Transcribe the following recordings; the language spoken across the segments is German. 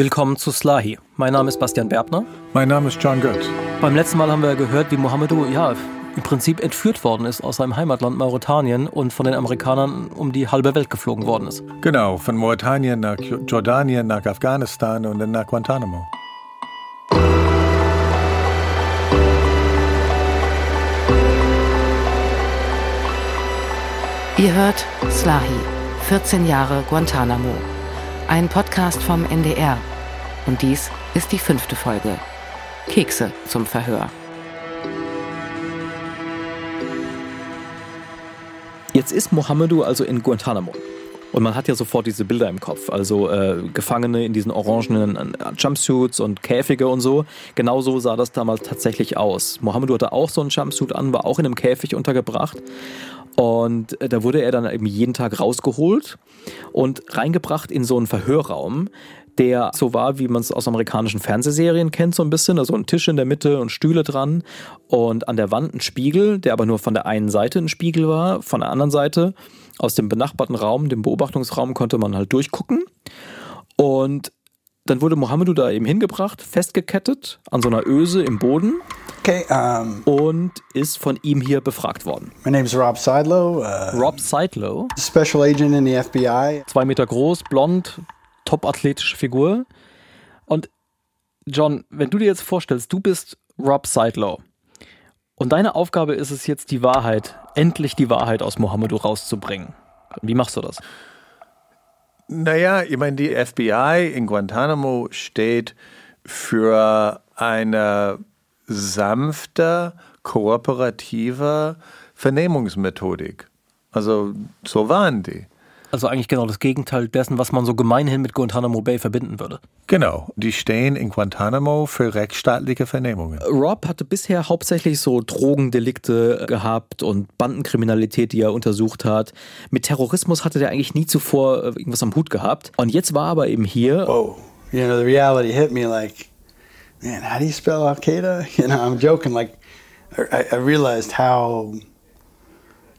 Willkommen zu Slahi. Mein Name ist Bastian Berbner. Mein Name ist John Götz. Beim letzten Mal haben wir gehört, wie Mohamedou ja, im Prinzip entführt worden ist aus seinem Heimatland Mauretanien und von den Amerikanern um die halbe Welt geflogen worden ist. Genau, von Mauretanien nach Jordanien, nach Afghanistan und dann nach Guantanamo. Ihr hört Slahi, 14 Jahre Guantanamo. Ein Podcast vom NDR. Und dies ist die fünfte Folge. Kekse zum Verhör. Jetzt ist Mohamedou also in Guantanamo. Und man hat ja sofort diese Bilder im Kopf. Also äh, Gefangene in diesen orangenen äh, Jumpsuits und Käfige und so. Genauso sah das damals tatsächlich aus. Mohamedou hatte auch so einen Jumpsuit an, war auch in einem Käfig untergebracht. Und äh, da wurde er dann eben jeden Tag rausgeholt und reingebracht in so einen Verhörraum, der so war, wie man es aus amerikanischen Fernsehserien kennt, so ein bisschen. Also ein Tisch in der Mitte und Stühle dran und an der Wand ein Spiegel, der aber nur von der einen Seite ein Spiegel war. Von der anderen Seite, aus dem benachbarten Raum, dem Beobachtungsraum, konnte man halt durchgucken. Und dann wurde Mohamedou da eben hingebracht, festgekettet an so einer Öse im Boden. Okay, um, und ist von ihm hier befragt worden. My name is Rob Seidlow. Uh, Rob Seidlow. Special Agent in the FBI. Zwei Meter groß, blond, top athletische Figur. Und John, wenn du dir jetzt vorstellst, du bist Rob Seidlow und deine Aufgabe ist es jetzt, die Wahrheit, endlich die Wahrheit aus Mohamedou rauszubringen. Wie machst du das? Naja, ich meine, die FBI in Guantanamo steht für eine sanfte, kooperative Vernehmungsmethodik. Also so waren die. Also eigentlich genau das Gegenteil dessen, was man so gemeinhin mit Guantanamo Bay verbinden würde. Genau, die stehen in Guantanamo für rechtsstaatliche Vernehmungen. Rob hatte bisher hauptsächlich so Drogendelikte gehabt und Bandenkriminalität, die er untersucht hat. Mit Terrorismus hatte der eigentlich nie zuvor irgendwas am Hut gehabt. Und jetzt war aber eben hier. Whoa, you know, the reality hit me like, man, how do you spell Al Qaeda? You know, I'm joking. Like, I, I realized how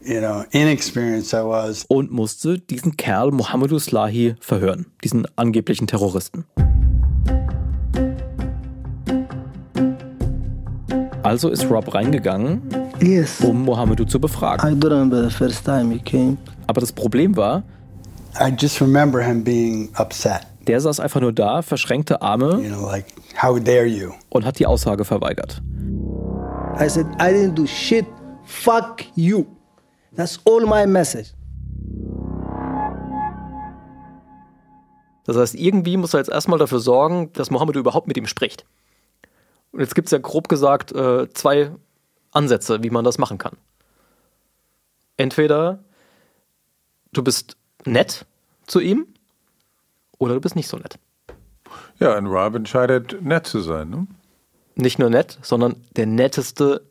you know, inexperienced I was. Und musste diesen Kerl Mohamedou Slahi verhören, diesen angeblichen Terroristen. Also ist Rob reingegangen, yes. um Mohamedou zu befragen. I do remember the first time he came. Aber das Problem war, I just remember him being upset. Der saß einfach nur da, verschränkte Arme you know, like, how dare you? und hat die Aussage verweigert. I said, I didn't do shit. Fuck you. That's all my message. Das heißt, irgendwie muss er jetzt erstmal dafür sorgen, dass Mohammed überhaupt mit ihm spricht. Und jetzt gibt es ja grob gesagt äh, zwei Ansätze, wie man das machen kann. Entweder du bist nett zu ihm oder du bist nicht so nett. Ja, und Rob entscheidet, nett zu sein. Ne? Nicht nur nett, sondern der netteste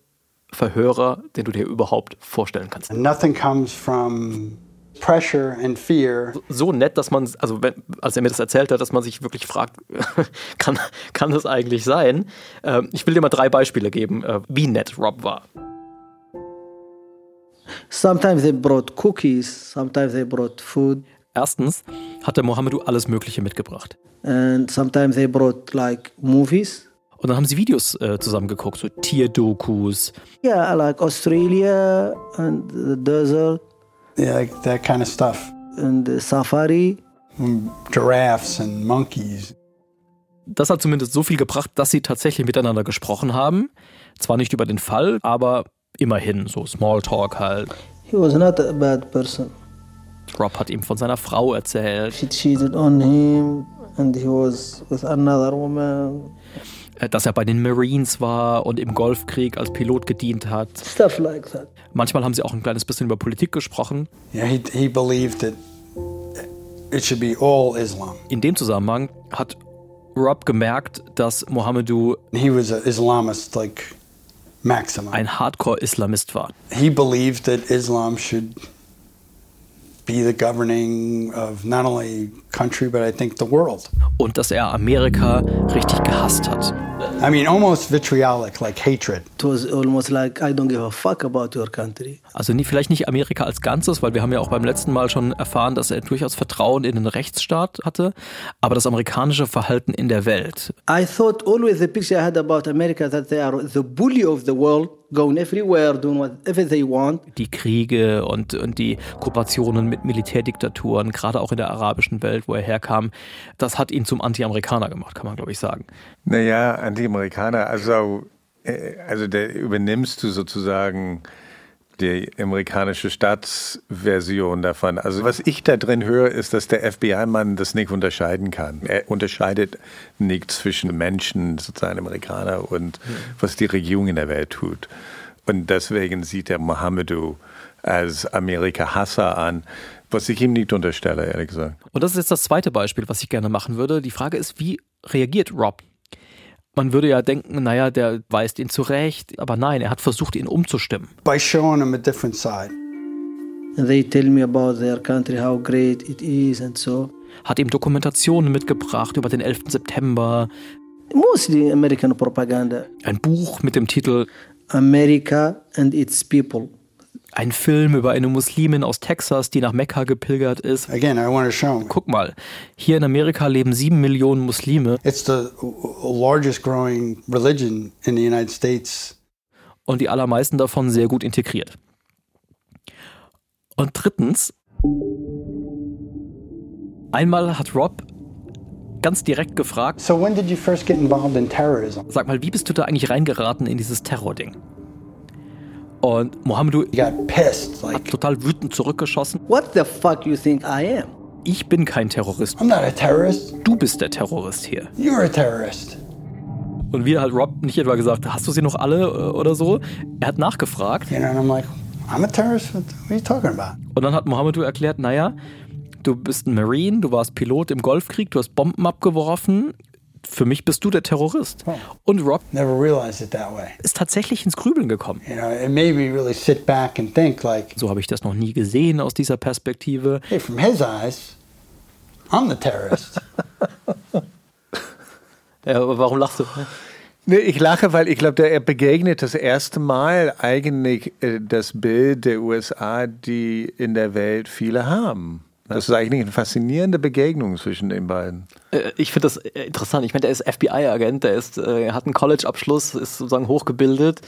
Verhörer, den du dir überhaupt vorstellen kannst. Nothing comes from pressure and fear. So nett, dass man, also wenn, als er mir das erzählt hat, dass man sich wirklich fragt, kann, kann das eigentlich sein? Ähm, ich will dir mal drei Beispiele geben, äh, wie nett Rob war. Sometimes they brought cookies, sometimes they brought food. Erstens hat der Mohamedou alles Mögliche mitgebracht. And sometimes they brought like movies. Und dann haben sie Videos äh, zusammen geguckt, so Tierdokus. Yeah, like Australia and the desert. Yeah, like that kind of stuff. And the safari. And giraffes and monkeys. Das hat zumindest so viel gebracht, dass sie tatsächlich miteinander gesprochen haben. Zwar nicht über den Fall, aber immerhin so Smalltalk halt. He was not a bad person. Rob hat ihm von seiner Frau erzählt. She cheated on him and he was with another woman. Äh, dass er bei den Marines war und im Golfkrieg als Pilot gedient hat. Stuff like that. Manchmal haben sie auch ein kleines bisschen über Politik gesprochen. Yeah, he, he believed that it should be all Islam. In dem Zusammenhang hat Rob gemerkt, dass Mohamedou He was an Islamist, like maximum. ein Hardcore-Islamist war. He believed that Islam should be the governing of not only country but I think the world. Und dass er Amerika richtig gehasst hat. I mean, almost vitriolic, like hatred. It was almost like I don't give a fuck about your country. Also nie, vielleicht nicht Amerika als Ganzes, weil wir haben ja auch beim letzten Mal schon erfahren, dass er durchaus Vertrauen in den Rechtsstaat hatte, aber das amerikanische Verhalten in der Welt. I thought always the picture I had about America that they are the bully of the world, going everywhere, doing whatever they want. Die Kriege und, und die Kooperationen mit Militärdiktaturen, gerade auch in der arabischen Welt, wo er herkam, das hat ihn zum Anti-Amerikaner gemacht, kann man glaube ich sagen. Naja, Anti-Amerikaner, also, äh, also da übernimmst du sozusagen die amerikanische Staatsversion davon. Also was ich da drin höre, ist, dass der FBI-Mann das nicht unterscheiden kann. Er unterscheidet nicht zwischen Menschen, sozusagen Amerikaner, und was die Regierung in der Welt tut. Und deswegen sieht er Mohammedu als Amerika-Hasser an, was ich ihm nicht unterstelle, ehrlich gesagt. Und das ist jetzt das zweite Beispiel, was ich gerne machen würde. Die Frage ist, wie reagiert Rob? Man würde ja denken, naja, der weist ihn zurecht, aber nein, er hat versucht, ihn umzustimmen. By showing them a different side. They tell me about their country, how great it is, and so. Hat ihm Dokumentationen mitgebracht über den 11. September, Mostly American propaganda. ein Buch mit dem Titel America and its people. Ein Film über eine Muslimin aus Texas, die nach Mekka gepilgert ist. Again, I want to show. Guck mal, hier in Amerika leben sieben Millionen Muslime It's the largest growing religion in the United States. und die allermeisten davon sehr gut integriert. Und drittens, einmal hat Rob ganz direkt gefragt, So when did you first get involved in terrorism? sag mal, wie bist du da eigentlich reingeraten in dieses Terrording? Und got pissed, hat like total wütend zurückgeschossen. What the fuck you think I am? Ich bin kein Terrorist. I'm not a terrorist. Du bist der Terrorist hier. You're a terrorist. Und wir hat Rob nicht etwa gesagt, hast du sie noch alle äh, oder so? Er hat nachgefragt You know, and I'm like, I'm a terrorist. What, what are you talking about? und dann hat Mohammedu erklärt, naja, du bist ein Marine, du warst Pilot im Golfkrieg, du hast Bomben abgeworfen. Für mich bist du der Terrorist. Und Rob Never realized it that way. ist tatsächlich ins Grübeln gekommen. You know, it made me really sit back and think, like, So habe ich das noch nie gesehen aus dieser Perspektive. hey, from his eyes, I'm the terrorist. Ja, aber warum lachst du? Nee, ich lache, weil ich glaube, er begegnet das erste Mal eigentlich äh, das Bild der USA, die in der Welt viele haben. Das ist eigentlich eine faszinierende Begegnung zwischen den beiden. Äh, Ich finde das äh, interessant. Ich meine, der ist FBI-Agent, der ist, äh, hat einen College-Abschluss, ist sozusagen hochgebildet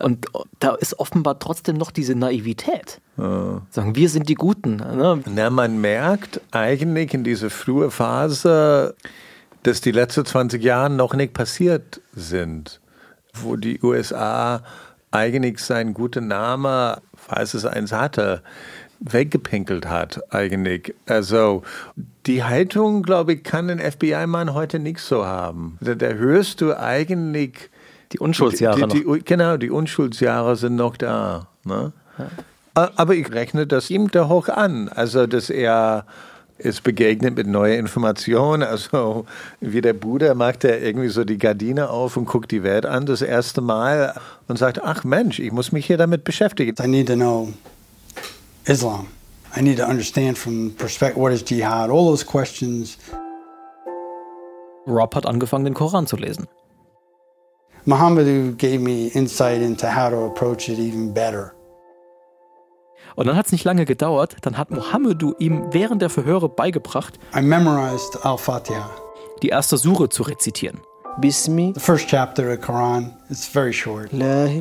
und da ist offenbar trotzdem noch diese Naivität. Sagen, wir sind die Guten. Ne? Na, man merkt eigentlich in dieser frühen Phase, dass die letzten 20 Jahre noch nicht passiert sind, wo die USA eigentlich seinen guten Namen, falls es eins hatte, weggepinkelt hat eigentlich. Also die Haltung, glaube ich, kann ein FBI-Mann heute nicht so haben. Da, da hörst du eigentlich Die Unschuldsjahre die, die, die, Genau, die Unschuldsjahre sind noch da. Ne? Aber ich rechne das ihm da hoch an. Also, dass er ist begegnet mit neuen Informationen. Also, wie der Bruder macht er irgendwie so die Gardine auf und guckt die Welt an das erste Mal und sagt, ach Mensch, ich muss mich hier damit beschäftigen. I need to know Islam. I need to understand from perspective what is jihad, all those questions. Rob hat angefangen, den Koran zu lesen. Muhammadu gave me insight into how to approach it even better. Und dann hat es nicht lange gedauert, dann hat Mohammedu ihm während der Verhöre beigebracht, I memorized Al Fatiha, die erste Sure zu rezitieren. Bismi, the first chapter of the Quran. It's very short.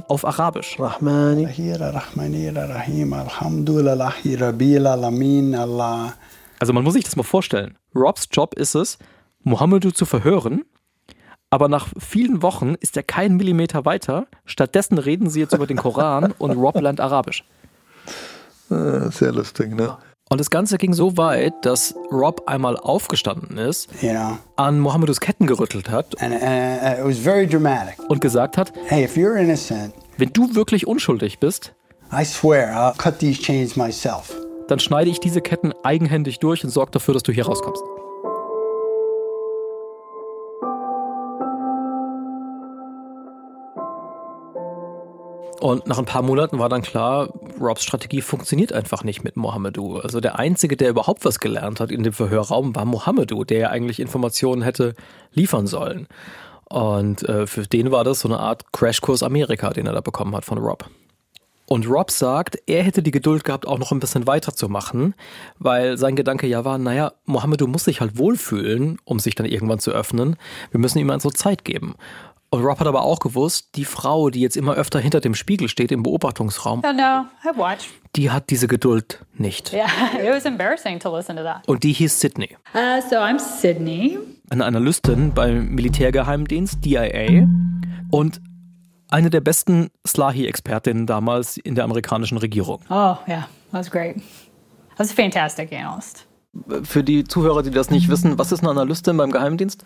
Auf Arabisch. Rahmani, Rahira Rahmanira Rahim Alhamdulillahi Rabbil Alamin Allah. Also man muss sich das mal vorstellen. Robs Job ist es, Mohammedu zu verhören, aber nach vielen Wochen ist er keinen Millimeter weiter. Stattdessen reden sie jetzt über den Koran und Rob lernt Arabisch. Ah, Sehr lustig, ne? Und das Ganze ging so weit, dass Rob einmal aufgestanden ist, You know, an Mohammedus Ketten gerüttelt hat and, and it was very dramatic. und gesagt hat, Hey, if you're innocent, wenn du wirklich unschuldig bist, swear dann schneide ich diese Ketten eigenhändig durch und sorge dafür, dass du hier rauskommst. Und nach ein paar Monaten war dann klar, Robs Strategie funktioniert einfach nicht mit Mohamedou. Also der Einzige, der überhaupt was gelernt hat in dem Verhörraum, war Mohamedou, der ja eigentlich Informationen hätte liefern sollen. Und äh, für den war das so eine Art Crashkurs Amerika, den er da bekommen hat von Rob. Und Rob sagt, er hätte die Geduld gehabt, auch noch ein bisschen weiterzumachen, weil sein Gedanke ja war, naja, Mohamedou muss sich halt wohlfühlen, um sich dann irgendwann zu öffnen. Wir müssen ihm also Zeit geben. Und Rob hat aber auch gewusst, die Frau, die jetzt immer öfter hinter dem Spiegel steht im Beobachtungsraum, Oh no, die hat diese Geduld nicht. Yeah, it was embarrassing to listen to that. Und die hieß Sydney. Uh, so I'm Sydney. Eine Analystin beim Militärgeheimdienst DIA und eine der besten Slahi-Expertinnen damals in der amerikanischen Regierung. Oh yeah, that was great. I was a fantastic analyst. Für die Zuhörer, die das nicht wissen, was ist eine Analystin beim Geheimdienst?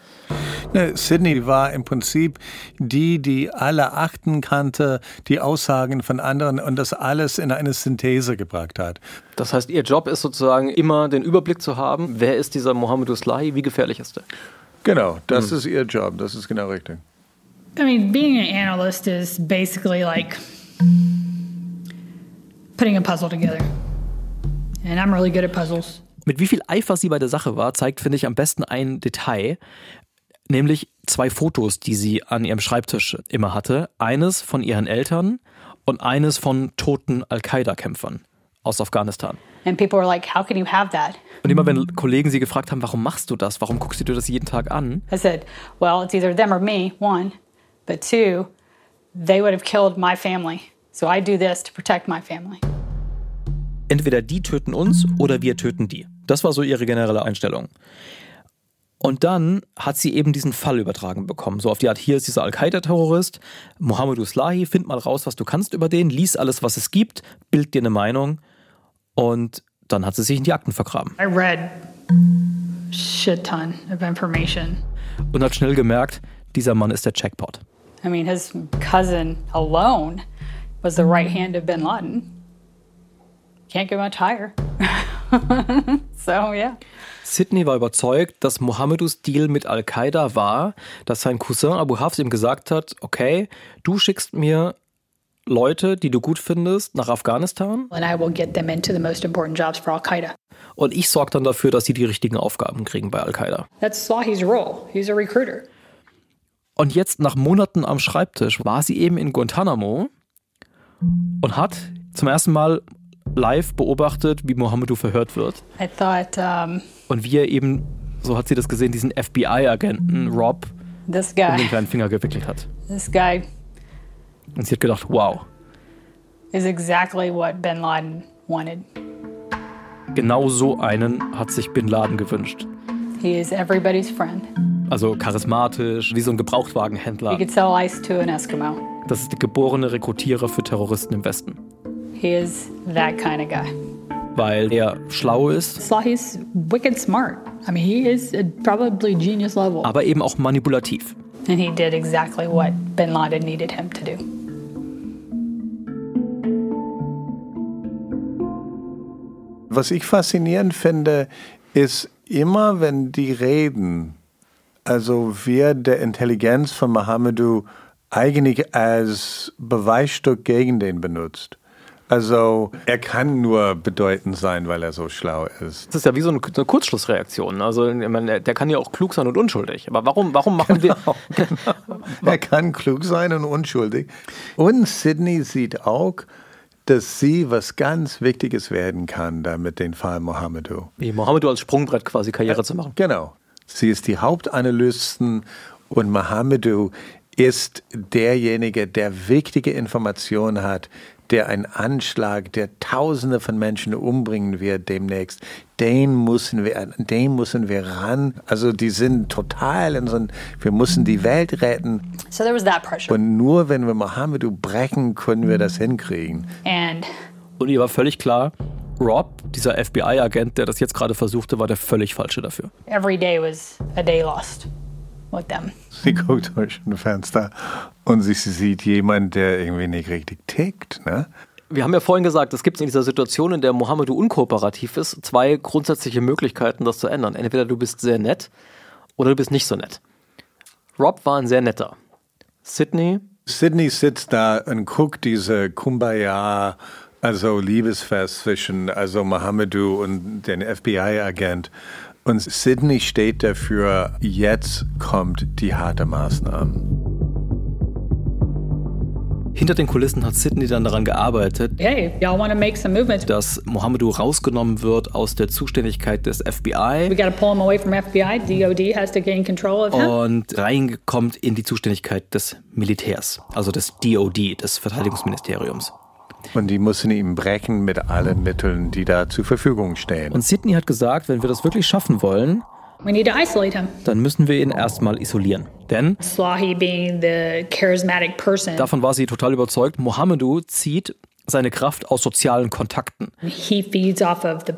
Ne, Sydney war im Prinzip die, die alle Akten kannte, die Aussagen von anderen und das alles in eine Synthese gebracht hat. Das heißt, ihr Job ist sozusagen immer den Überblick zu haben, wer ist dieser Mohammed Slahi, wie gefährlich ist er? Genau, das ist ihr Job, das ist genau richtig. I mean, being an analyst is basically like putting a puzzle together. And I'm really good at puzzles. Mit wie viel Eifer sie bei der Sache war, zeigt, finde ich, am besten ein Detail, nämlich zwei Fotos, die sie an ihrem Schreibtisch immer hatte. Eines von ihren Eltern und eines von toten Al-Qaida-Kämpfern aus Afghanistan. And people were like, how can you have that? Und immer wenn Kollegen sie gefragt haben, warum machst du das? Warum guckst du dir das jeden Tag an? I said, well, it's either them or me, one, but two, they would have killed my family. So I do this to protect my family. Entweder die töten uns oder wir töten die. Das war so ihre generelle Einstellung. Und dann hat sie eben diesen Fall übertragen bekommen. So auf die Art, hier ist dieser Al-Qaida-Terrorist, Mohammed Slahi, find mal raus, was du kannst über den, lies alles, was es gibt, bild dir eine Meinung. Und dann hat sie sich in die Akten vergraben. I read shit ton of information. Und hat schnell gemerkt, dieser Mann ist der Jackpot. I mean, his cousin alone was the right hand of bin Laden. Can't get much higher. so, yeah. Sidney war überzeugt, dass Mohammedus Deal mit Al-Qaida war, dass sein Cousin Abu Hafs ihm gesagt hat, okay, du schickst mir Leute, die du gut findest, nach Afghanistan And I will get them into the most important jobs for Al Qaeda. und ich sorge dann dafür, dass sie die richtigen Aufgaben kriegen bei Al-Qaida. That's Slahi's role. He's a recruiter. Und jetzt, nach Monaten am Schreibtisch, war sie eben in Guantanamo und hat zum ersten Mal live beobachtet, wie Mohammedu verhört wird. I thought um, Und wie er eben, so hat sie das gesehen, diesen FBI-Agenten Rob um den kleinen Finger gewickelt hat. this guy Und sie hat gedacht, wow, is exactly what bin Laden wanted. genau so einen hat sich Bin Laden gewünscht. He is everybody's friend. Also charismatisch, wie so ein Gebrauchtwagenhändler. He could sell ice to an Eskimo. Das ist der geborene Rekrutierer für Terroristen im Westen. He is that kind of guy. Weil er schlau ist, Slahi's wicked smart. I mean, he is probably genius level. aber eben auch manipulativ. And he did exactly what bin Laden needed him to do. Was ich faszinierend finde, ist immer, wenn die reden, also wer der Intelligenz von Mohammedu eigentlich als Beweisstück gegen den benutzt. Also er kann nur bedeutend sein, weil er so schlau ist. Das ist ja wie so eine, eine Kurzschlussreaktion. Also meine, der kann ja auch klug sein und unschuldig. Aber warum, warum machen wir... Er kann klug sein und unschuldig. Und Sydney sieht auch, dass sie was ganz Wichtiges werden kann, da mit dem Fall Mohammedu. Wie Mohammedu als Sprungbrett quasi Karriere zu machen. Genau. Sie ist die Hauptanalystin und Mohammedu ist derjenige, der wichtige Informationen hat, der einen Anschlag, der Tausende von Menschen umbringen wird demnächst. Den müssen wir, an den müssen wir ran. Also die sind total in so ein, wir müssen die Welt retten. So there was that pressure. Und nur wenn wir Mohammedu brechen, können wir das hinkriegen. And Und ihr war völlig klar, Rob, dieser FBI-Agent, der das jetzt gerade versuchte, war der völlig falsche dafür. every day was a day lost them. Sie guckt durch ein Fenster und sie sieht jemanden, der irgendwie nicht richtig tickt. Ne? Wir haben ja vorhin gesagt, es gibt in dieser Situation, in der Mohammedu unkooperativ ist, zwei grundsätzliche Möglichkeiten, das zu ändern. Entweder du bist sehr nett oder du bist nicht so nett. Rob war ein sehr netter. Sydney, Sydney sitzt da und guckt diese Kumbaya also Liebesfest zwischen also Mohamedou und den FBI-Agent. Und Sydney steht dafür, jetzt kommt die harte Maßnahme. Hinter den Kulissen hat Sydney dann daran gearbeitet, Hey, y'all want to make some movements? dass Mohamedou rausgenommen wird aus der Zuständigkeit des We FBI got to pull him away from FBI. DOD has to gain control of him. und reingekommt in die Zuständigkeit des Militärs, also des DOD, des Verteidigungsministeriums. Und die müssen ihm brechen mit allen Mitteln, die da zur Verfügung stehen. Und Sydney hat gesagt, wenn wir das wirklich schaffen wollen, We need to isolate him. dann müssen wir ihn erstmal isolieren. Denn Slahi being the charismatic person, davon war sie total überzeugt, Mohamedou zieht seine Kraft aus sozialen Kontakten. he feeds off of the,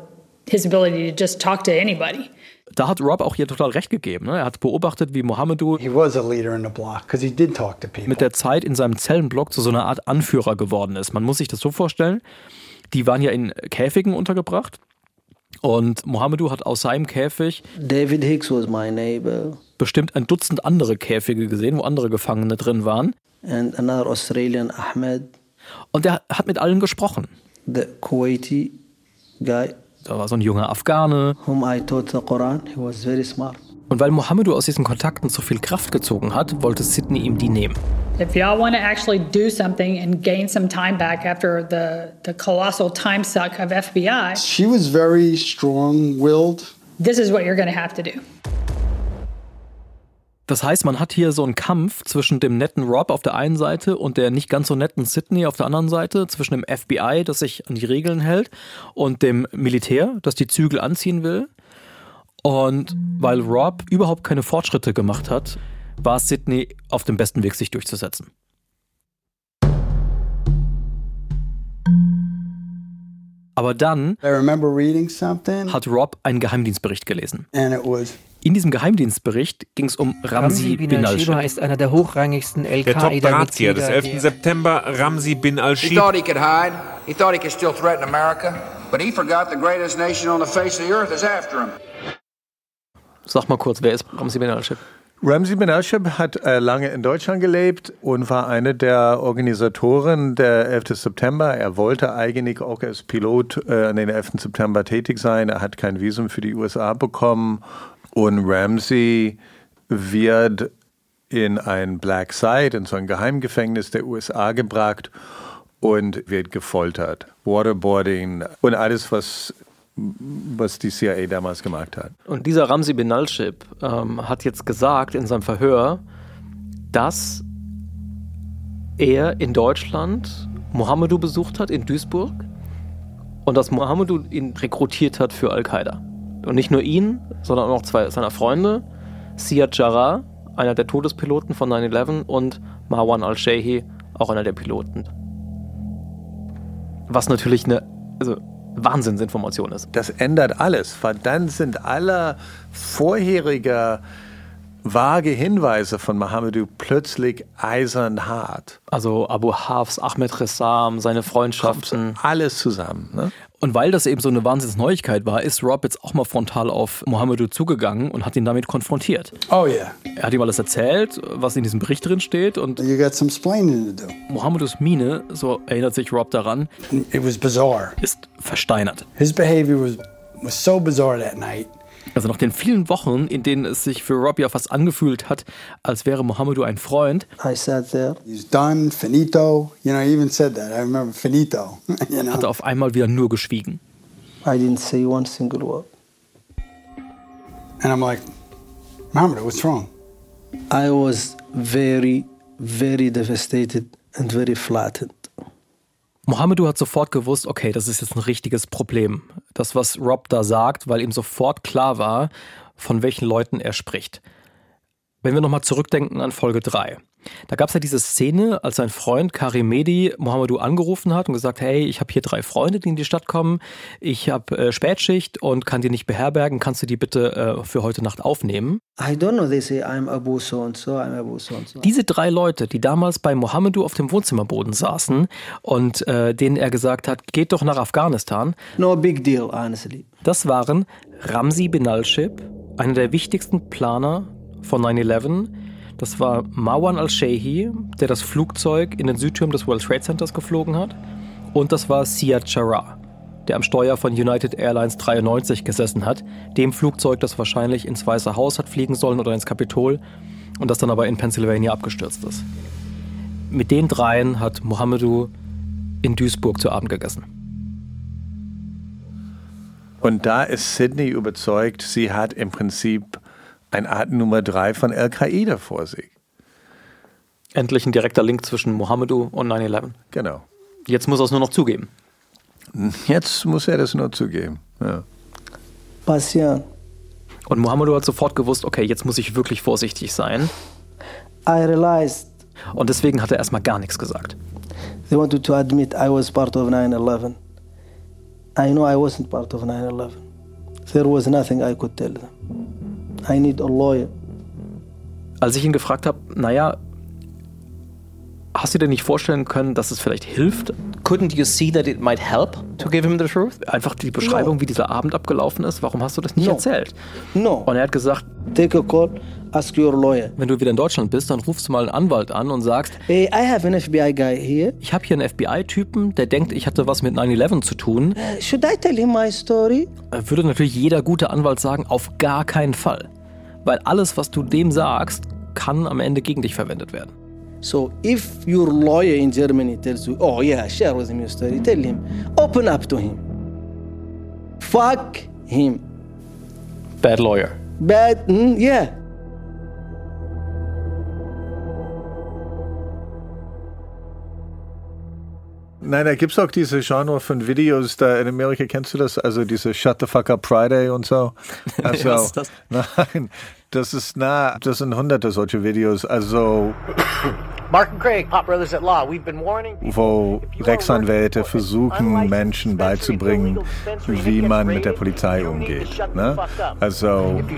his ability to just talk to anybody. Da hat Rob auch ihr total recht gegeben. Ne? Er hat beobachtet, wie Mohamedou He was a leader in the block because he did talk to people. mit der Zeit in seinem Zellenblock zu so einer Art Anführer geworden ist. Man muss sich das so vorstellen, die waren ja in Käfigen untergebracht und Mohamedou hat aus seinem Käfig David Hicks was my neighbor, bestimmt ein Dutzend andere Käfige gesehen, wo andere Gefangene drin waren. and another Australian, Ahmed, Und er hat mit allen gesprochen. the Kuwaiti guy Da war so ein junger Afghane. whom I taught the Quran. He was very smart. Und weil Mohamedou aus diesen Kontakten so viel Kraft gezogen hat, wollte Sydney ihm die nehmen. If y'all want to actually do something and gain some time back after the, the colossal time suck of FBI, She was very strong-willed. this is what you're going to have to do. Das heißt, man hat hier so einen Kampf zwischen dem netten Rob auf der einen Seite und der nicht ganz so netten Sydney auf der anderen Seite, zwischen dem FBI, das sich an die Regeln hält, und dem Militär, das die Zügel anziehen will. Und weil Rob überhaupt keine Fortschritte gemacht hat, war Sydney auf dem besten Weg, sich durchzusetzen. Aber dann hat Rob einen Geheimdienstbericht gelesen. and it was In diesem Geheimdienstbericht ging es um Ramsi Ramsi bin al-Shiba al ist einer der hochrangigsten Der Top-Drahtzieher Al-Qaida-Mitglieder. des 11. der- September, Ramsi bin He al-Shib, thought he could hide. He thought he could still threaten America. But he forgot the greatest nation on the face of the earth is after him. Sag mal kurz, wer ist Ramsi bin al-Shib? Ramzi Ben Ashib hat äh, lange in Deutschland gelebt und war einer der Organisatoren der 11. September. Er wollte eigentlich auch als Pilot äh, an den 11. September tätig sein. Er hat kein Visum für die USA bekommen. Und Ramsey wird in ein Black Site, in so ein Geheimgefängnis der USA gebracht und wird gefoltert. Waterboarding und alles, was, was die CIA damals gemacht hat. Und dieser Ramsi bin al-Shib ähm, hat jetzt gesagt in seinem Verhör, dass er in Deutschland Mohamedou besucht hat in Duisburg und dass Mohamedou ihn rekrutiert hat für Al-Qaida. Und nicht nur ihn, sondern auch zwei seiner Freunde, Siad Jarrah, einer der Todespiloten von 9-11 und Marwan al-Shehi, auch einer der Piloten. Was natürlich eine also Wahnsinnsinformation ist. Das ändert alles, weil dann sind alle vorherige vage Hinweise von Mohamedou plötzlich eisern hart. Also Abu Hafs, Ahmed Ressam, seine Freundschaften. Alles zusammen. Ne? Und weil das eben so eine Wahnsinnsneuigkeit war, ist Rob jetzt auch mal frontal auf Mohamedou zugegangen und hat ihn damit konfrontiert. oh yeah, Er hat ihm alles erzählt, was in diesem Bericht drin steht und you got some explaining to do. Mohamedous Miene, so erinnert sich Rob daran, It was bizarre. ist versteinert. His behavior was was so bizarre that night. Also nach den vielen Wochen, in denen es sich für Rob ja fast angefühlt hat, als wäre Mohamedou ein Freund, I sat there. He's done, finito. You know, he even said that. I remember finito. you know, hat er auf einmal wieder nur geschwiegen. I didn't say one single word. and I'm like, Mohammed, what's wrong? I was very, very devastated and very flattened. Mohamedou hat sofort gewusst, okay, das ist jetzt ein richtiges Problem. Das, was Rob da sagt, weil ihm sofort klar war, von welchen Leuten er spricht. Wenn wir nochmal zurückdenken an Folge 3. Da gab es ja diese Szene, als sein Freund Karim Medi Mohamedou angerufen hat und gesagt, hey, ich habe hier drei Freunde, die in die Stadt kommen, ich habe äh, Spätschicht und kann die nicht beherbergen, kannst du die bitte äh, für heute Nacht aufnehmen? I don't know. They say I'm Abu so and so. I'm Abu so and so. Diese drei Leute, die damals bei Mohamedou auf dem Wohnzimmerboden saßen und äh, denen er gesagt hat, geht doch nach Afghanistan, No big deal, honestly. Das waren Ramsi bin al-Shib, einer der wichtigsten Planer von 9-11. Das war Marwan al-Shehi, der das Flugzeug in den Südturm des World Trade Centers geflogen hat. Und das war Siad Jarrah, der am Steuer von United Airlines 93 gesessen hat, dem Flugzeug, das wahrscheinlich ins Weiße Haus hat fliegen sollen oder ins Kapitol und das dann aber in Pennsylvania abgestürzt ist. Mit den dreien hat Mohamedou in Duisburg zu Abend gegessen. Und da ist Sydney überzeugt, sie hat im Prinzip ein Art Nummer drei von Al-Qaida vor sich. Endlich ein direkter Link zwischen Mohamedou und 9-11. Genau. Jetzt muss er es nur noch zugeben. Jetzt muss er das nur zugeben. Ja. Passion. Und Mohamedou hat sofort gewusst, okay, jetzt muss ich wirklich vorsichtig sein. I realized Und deswegen hat er erstmal gar nichts gesagt. they wanted to admit I was part of 9/11. I know I wasn't part of 9/11. There was nothing I could tell them. I need a lawyer. Als ich ihn gefragt habe, naja, hast du dir nicht vorstellen können, dass es vielleicht hilft, Couldn't you see that it might help to give him the truth? einfach die Beschreibung, No. wie dieser Abend abgelaufen ist? Warum hast du das nicht No. erzählt? No. Und er hat gesagt, Take a call, ask your lawyer. wenn du wieder in Deutschland bist, dann rufst du mal einen Anwalt an und sagst, Hey, I have an FBI guy here. ich habe hier einen FBI-Typen, der denkt, ich hatte was mit 9-11 zu tun. Uh, should I tell him my story? Äh, Würde natürlich jeder gute Anwalt sagen, auf gar keinen Fall. Weil alles, was du dem sagst, kann am Ende gegen dich verwendet werden. So if your lawyer in Germany tells you, oh yeah, share with him your story, tell him, open up to him. Fuck him. Bad Lawyer. Bad, mm, yeah. Nein, da gibt es auch diese Genre von Videos, da in Amerika kennst du das, also diese Shut the Fuck Up Friday und so. Also, Was ist das? Nein, das ist nah, das sind hunderte solche Videos, also Mark and Craig, Pop Brothers at Law. We've been warning wo Rechtsanwälte versuchen, Menschen beizubringen, wie man mit der Polizei umgeht. Ne? Also, und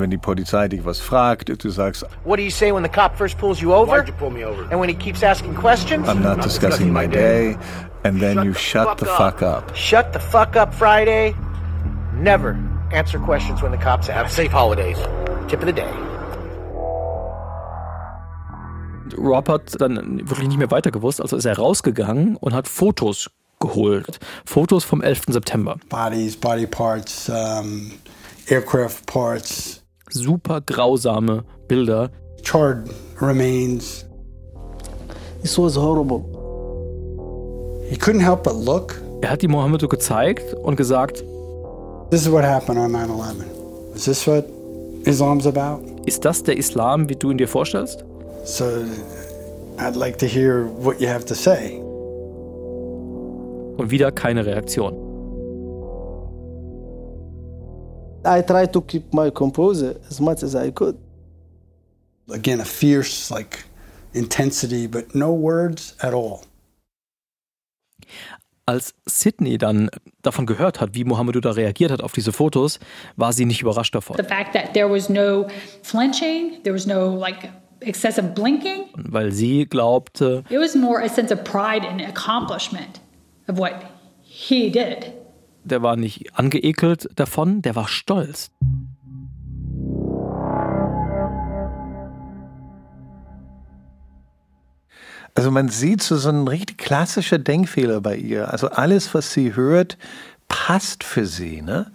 wenn die Polizei dich was fragt, du sagst, What do you say when the cop first pulls you over? Why'd you pull me over? And when he keeps asking questions? I'm not discussing my day, and then you shut the fuck up. Shut the fuck up, Friday. Never answer questions when the cops ask. Safe holidays. Tip of the day. Rob hat dann wirklich nicht mehr weiter gewusst, also ist er rausgegangen und hat Fotos geholt. Fotos vom 11. September. Bodies, body parts, um, aircraft parts, Super grausame Bilder. charred remains. This was horrible. He couldn't help but look. Er hat die Mohamedou gezeigt und gesagt, This is what happened on 9 11. Is this what Islam's about? ist das der Islam, wie du ihn dir vorstellst? So I'd like to hear what you have to say. Und wieder keine Reaktion. I tried to keep my composure as much as I could. Again, a fierce, like, intensity, but no words at all. Als Sydney dann davon gehört hat, wie Mohamedou da reagiert hat auf diese Fotos, war sie nicht überrascht davon. The fact that there was no flinching, there was no like excessive blinking, Weil sie glaubte, it was more a sense of pride and accomplishment of what he did. der war nicht angeekelt davon, der war stolz. Also man sieht so, so ein richtig klassischer Denkfehler bei ihr. Also alles, was sie hört, passt für sie. Ne?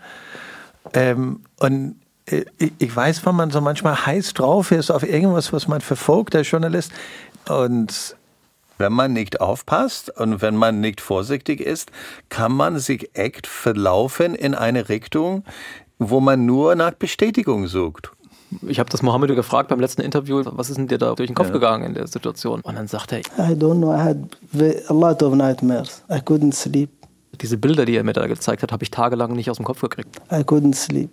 Ähm, und äh, ich ich weiß, wenn man so manchmal heiß drauf ist auf irgendwas, was man verfolgt, der Journalist. Und wenn man nicht aufpasst und wenn man nicht vorsichtig ist, kann man sich echt verlaufen in eine Richtung, wo man nur nach Bestätigung sucht. Ich habe das Mohamedou gefragt beim letzten Interview, was ist denn dir da durch den Kopf gegangen in der Situation? Und dann sagte er, I don't know. I had a lot of nightmares. I couldn't sleep. diese Bilder, die er mir da gezeigt hat, habe ich tagelang nicht aus dem Kopf gekriegt. I couldn't sleep.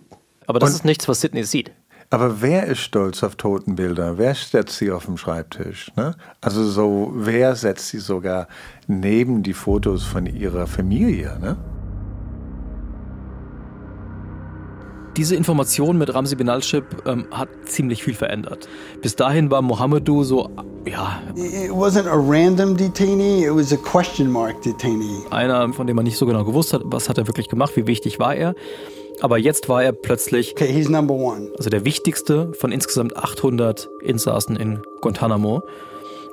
Aber das ist nichts, was Sydney sieht. Aber wer ist stolz auf Totenbilder? Wer setzt sie auf den Schreibtisch? Ne? Also so, wer setzt sie sogar neben die Fotos von ihrer Familie? Ne? Diese Information mit Ramsi Benalchip ähm, hat ziemlich viel verändert. Bis dahin war Mohamedou so, ja, It wasn't a random detainee, it was a question mark detainee. einer, von dem man nicht so genau gewusst hat, was hat er wirklich gemacht, wie wichtig war er. Aber jetzt war er plötzlich, Okay, he's number one. also der wichtigste von insgesamt 800 Insassen in Guantanamo.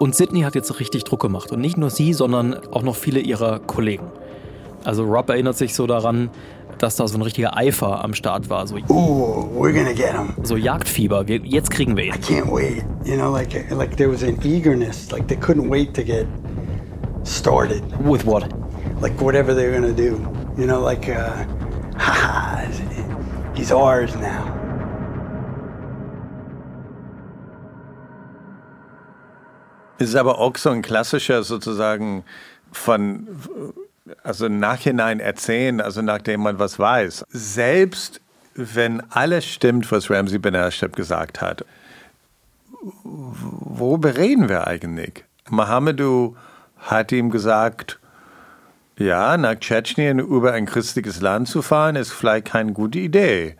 Und Sydney hat jetzt richtig Druck gemacht. Und nicht nur sie, sondern auch noch viele ihrer Kollegen. Also Rob erinnert sich so daran, dass da so ein richtiger Eifer am Start war. So, Ooh, we're gonna get him. so Jagdfieber. Wir, jetzt kriegen wir ihn. Can't wait. You know, like like there was an eagerness, like they couldn't wait to get started. With what? Like whatever they're gonna do. You know, like uh, haha, he's ours now. Ist aber auch so ein klassischer sozusagen von, also Nachhinein erzählen, also nachdem man was weiß. Selbst wenn alles stimmt, was Ramsey Ben Ashtab gesagt hat, worüber reden wir eigentlich? Mohammedu hat ihm gesagt, ja, nach Tschetschenien über ein christliches Land zu fahren, ist vielleicht keine gute Idee.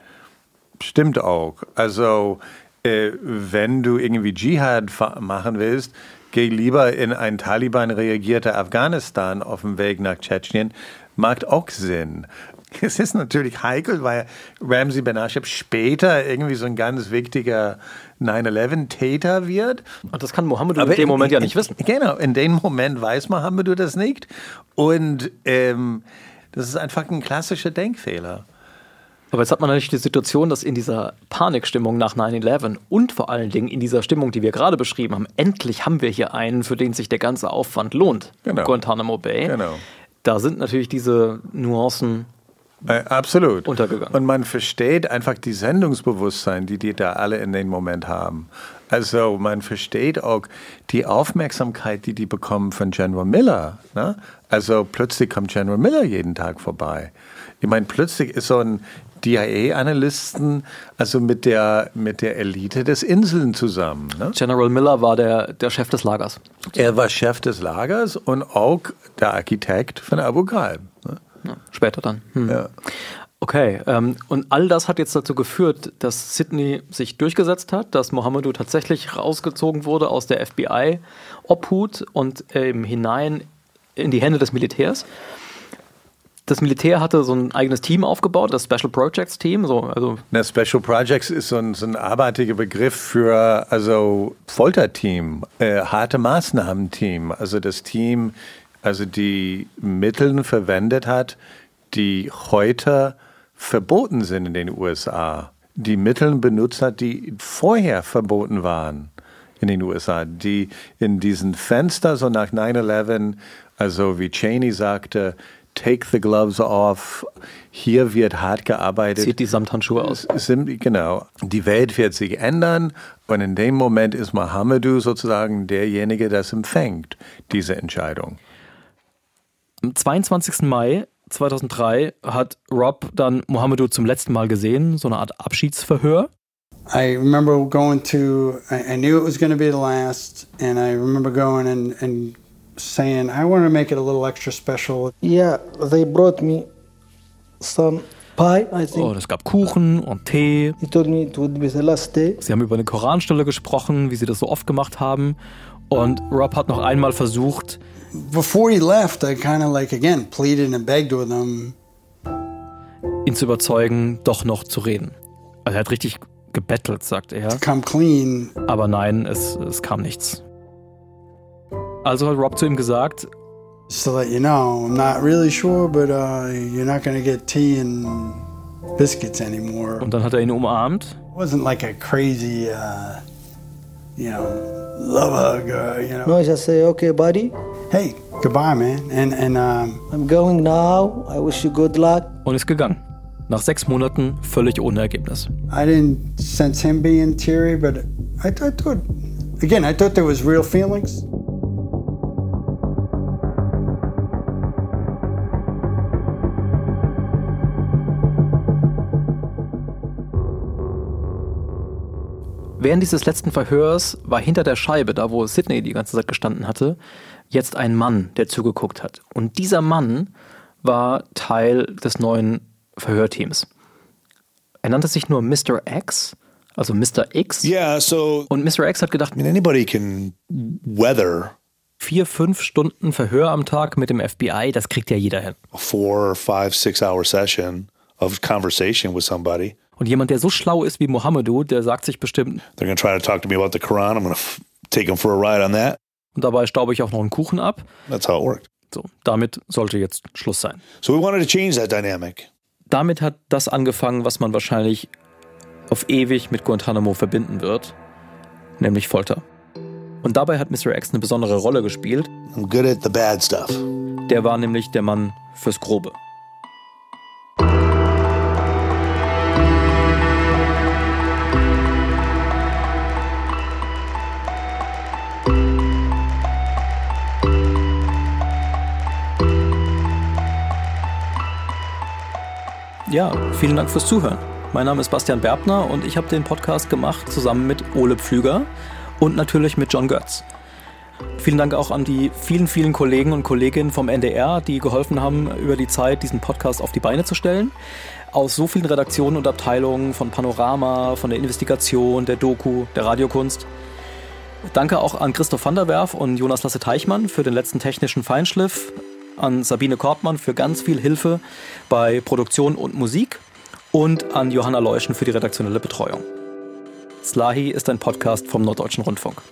Stimmt auch. Also, äh, wenn du irgendwie Dschihad machen willst, geh lieber in ein Taliban-reagierte Afghanistan auf dem Weg nach Tschetschenien. Macht auch Sinn. Es ist natürlich heikel, weil Ramsey Ben Ashab später irgendwie so ein ganz wichtiger 9-11-Täter wird. Und das kann Mohammed in dem Moment ja nicht wissen. Genau, in dem Moment weiß Mohammed das nicht. Und ähm, das ist einfach ein klassischer Denkfehler. Aber jetzt hat man natürlich die Situation, dass in dieser Panikstimmung nach 9-11 und vor allen Dingen in dieser Stimmung, die wir gerade beschrieben haben, endlich haben wir hier einen, für den sich der ganze Aufwand lohnt. Genau. Guantanamo Bay. Genau. Da sind natürlich diese Nuancen Äh, absolut. Untergegangen. Und man versteht einfach die Sendungsbewusstsein, die die da alle in dem Moment haben. Also man versteht auch die Aufmerksamkeit, die die bekommen von General Miller. Ne? Also plötzlich kommt General Miller jeden Tag vorbei. Ich meine, plötzlich ist so ein DIA-Analysten also mit der, mit der Elite des Inseln zusammen. Ne? General Miller war der, der Chef des Lagers. Er war Chef des Lagers und auch der Architekt von Abu Ghraib. Ne? Ja, später dann. Hm. Ja. Okay, ähm, und all das hat jetzt dazu geführt, dass Sydney sich durchgesetzt hat, dass Mohammedu tatsächlich rausgezogen wurde aus der FBI-Obhut und ähm, hinein in die Hände des Militärs. Das Militär hatte so ein eigenes Team aufgebaut, das Special Projects Team. So, also Na, Special Projects ist so ein, so ein abartiger Begriff für also Folterteam, äh, harte Maßnahmen-Team. Also das Team, also die Mittel verwendet hat, die heute verboten sind in den USA. Die Mittel benutzt hat, die vorher verboten waren in den USA, die in diesen Fenster so nach 9-11, also wie Cheney sagte, take the gloves off, hier wird hart gearbeitet. zieht die Samthandschuhe aus. Sind, genau. Die Welt wird sich ändern und in dem Moment ist Mohammedu sozusagen derjenige, das empfängt, diese Entscheidung. Am 22. Mai 2003 hat Rob dann Mohammedu zum letzten Mal gesehen, so eine Art Abschiedsverhör. I remember going to, I, I knew it was going to be the last, and I remember going and, and saying, I want to make it a little extra special. Yeah, they brought me some pie, I think. Und es gab Kuchen und Tee. He told me it would be the last day. Sie haben über eine Koranstelle gesprochen, wie sie das so oft gemacht haben. Und Rob hat noch einmal versucht, Before he left, I kind of like, again, pleaded and begged with him. ihn zu überzeugen, doch noch zu reden. Also er hat richtig gebettelt, sagt er. to come clean. Aber nein, es, es kam nichts. Also hat Rob zu ihm gesagt, Just to let you know, I'm not really sure, but uh, you're not going to get tea and biscuits anymore. und dann hat er ihn umarmt. It wasn't like a crazy, uh, you know, love hug, or, you know. No, I just say, okay, buddy, Hey, goodbye, man. And and um, I'm going now. I wish you good luck. und ist gegangen. Nach sechs Monaten völlig ohne Ergebnis. I didn't sense him being teary, but I, I thought, again, I thought there was real feelings. Während dieses letzten Verhörs war hinter der Scheibe, da wo Sidney die ganze Zeit gestanden hatte, jetzt ein Mann, der zugeguckt hat. Und dieser Mann war Teil des neuen Verhörteams. Er nannte sich nur Mr. X, also Mr. X. Yeah, so Und Mr. X hat gedacht, I mean, anybody can weather vier, fünf Stunden Verhör am Tag mit dem FBI, das kriegt ja jeder hin. a four, five, six hour session of conversation with somebody. Und jemand, der so schlau ist wie Mohammedu, der sagt sich bestimmt, They're to try to talk to me about the Quran. I'm f- take them for a ride on that. Und dabei staube ich auch noch einen Kuchen ab. That's how it worked. So, damit sollte jetzt Schluss sein. So we wanted to change that dynamic. Damit hat das angefangen, was man wahrscheinlich auf ewig mit Guantanamo verbinden wird, nämlich Folter. Und dabei hat Mr. X eine besondere Rolle gespielt. I'm good at the bad stuff. Der war nämlich der Mann fürs Grobe. Ja, vielen Dank fürs Zuhören. Mein Name ist Bastian Berbner und ich habe den Podcast gemacht zusammen mit Ole Pflüger und natürlich mit John Götz. Vielen Dank auch an die vielen, vielen Kollegen und Kolleginnen vom NDR, die geholfen haben, über die Zeit diesen Podcast auf die Beine zu stellen. Aus so vielen Redaktionen und Abteilungen von Panorama, von der Investigation, der Doku, der Radiokunst. Danke auch an Christoph van der Werf und Jonas Lasse Teichmann für den letzten technischen Feinschliff, an Sabine Korbmann für ganz viel Hilfe bei Produktion und Musik und an Johanna Leuschen für die redaktionelle Betreuung. Slahi ist ein Podcast vom Norddeutschen Rundfunk.